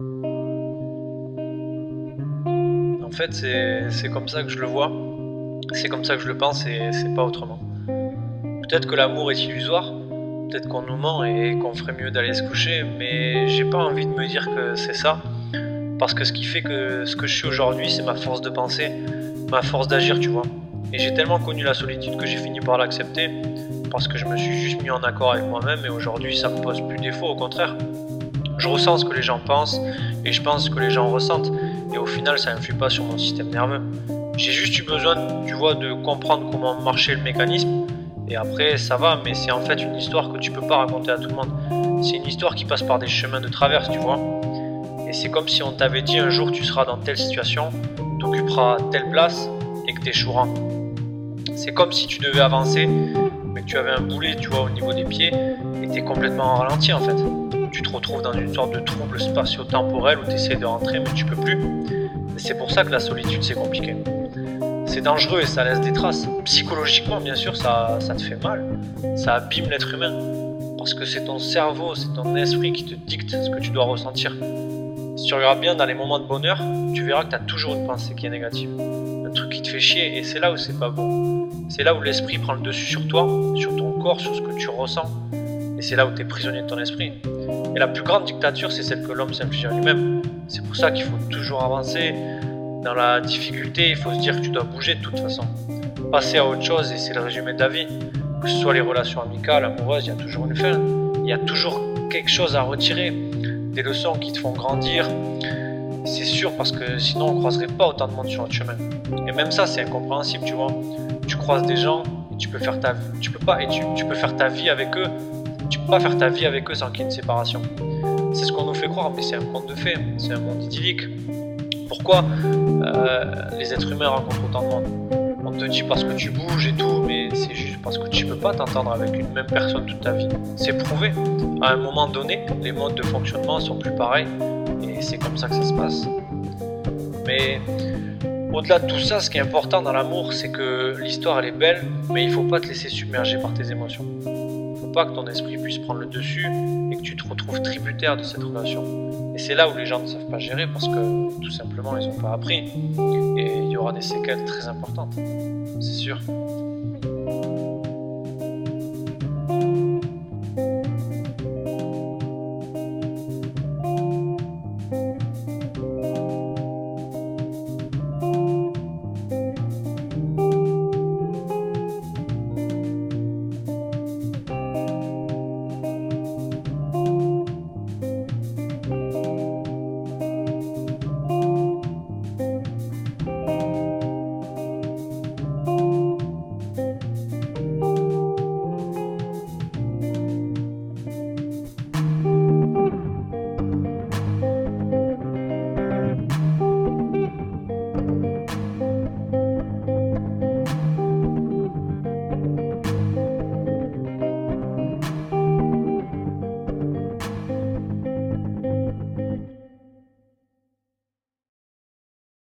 En fait, c'est comme ça que je le vois, c'est comme ça que je le pense et c'est pas autrement. Peut-être que l'amour est illusoire, peut-être qu'on nous ment et qu'on ferait mieux d'aller se coucher, mais j'ai pas envie de me dire que c'est ça. Parce que ce qui fait que ce que je suis aujourd'hui, c'est ma force de penser, ma force d'agir, tu vois. Et j'ai tellement connu la solitude que j'ai fini par l'accepter, parce que je me suis juste mis en accord avec moi-même, et aujourd'hui ça me pose plus défaut, au contraire. Je ressens ce que les gens pensent, et je pense ce que les gens ressentent, et au final ça n'influe pas sur mon système nerveux. J'ai juste eu besoin, tu vois, de comprendre comment marchait le mécanisme, et après ça va, mais c'est en fait une histoire que tu peux pas raconter à tout le monde. C'est une histoire qui passe par des chemins de traverse, tu vois c'est comme si on t'avait dit un jour tu seras dans telle situation, tu occuperas telle place et que tu échoueras. C'est comme si tu devais avancer, mais que tu avais un boulet, tu vois, au niveau des pieds, et tu es complètement en ralenti en fait. Tu te retrouves dans une sorte de trouble spatio-temporel où tu essaies de rentrer, mais tu peux plus. C'est pour ça que la solitude c'est compliqué. C'est dangereux et ça laisse des traces. Psychologiquement, bien sûr, ça, ça te fait mal. Ça abîme l'être humain. Parce que c'est ton cerveau, c'est ton esprit qui te dicte ce que tu dois ressentir. Si tu regardes bien dans les moments de bonheur, tu verras que tu as toujours une pensée qui est négative. Un truc qui te fait chier, et c'est là où c'est pas bon. C'est là où l'esprit prend le dessus sur toi, sur ton corps, sur ce que tu ressens. Et c'est là où tu es prisonnier de ton esprit. Et la plus grande dictature, c'est celle que l'homme s'inflige à lui-même. C'est pour ça qu'il faut toujours avancer. Dans la difficulté, il faut se dire que tu dois bouger de toute façon. Passer à autre chose, et c'est le résumé de la vie. Que ce soit les relations amicales, amoureuses, il y a toujours une fin. Il y a toujours quelque chose à retirer des leçons qui te font grandir. C'est sûr parce que sinon on croiserait pas autant de monde sur notre chemin. Et même ça c'est incompréhensible, tu vois. Tu croises des gens et tu peux faire ta tu peux pas et tu peux faire ta vie avec eux. Tu peux pas faire ta vie avec eux sans qu'il y ait une séparation. C'est ce qu'on nous fait croire, mais c'est un conte de fait, c'est un monde idyllique. Pourquoi euh, les êtres humains rencontrent autant de monde? On te dit parce que tu bouges et tout, mais c'est juste parce que tu peux pas t'entendre avec une même personne toute ta vie. C'est prouvé. À un moment donné, les modes de fonctionnement sont plus pareils et c'est comme ça que ça se passe. Mais au-delà de tout ça, ce qui est important dans l'amour, c'est que l'histoire elle est belle, mais il faut pas te laisser submerger par tes émotions. Pas que ton esprit puisse prendre le dessus et que tu te retrouves tributaire de cette relation. Et c'est là où les gens ne savent pas gérer parce que tout simplement ils n'ont pas appris. Et il y aura des séquelles très importantes, c'est sûr.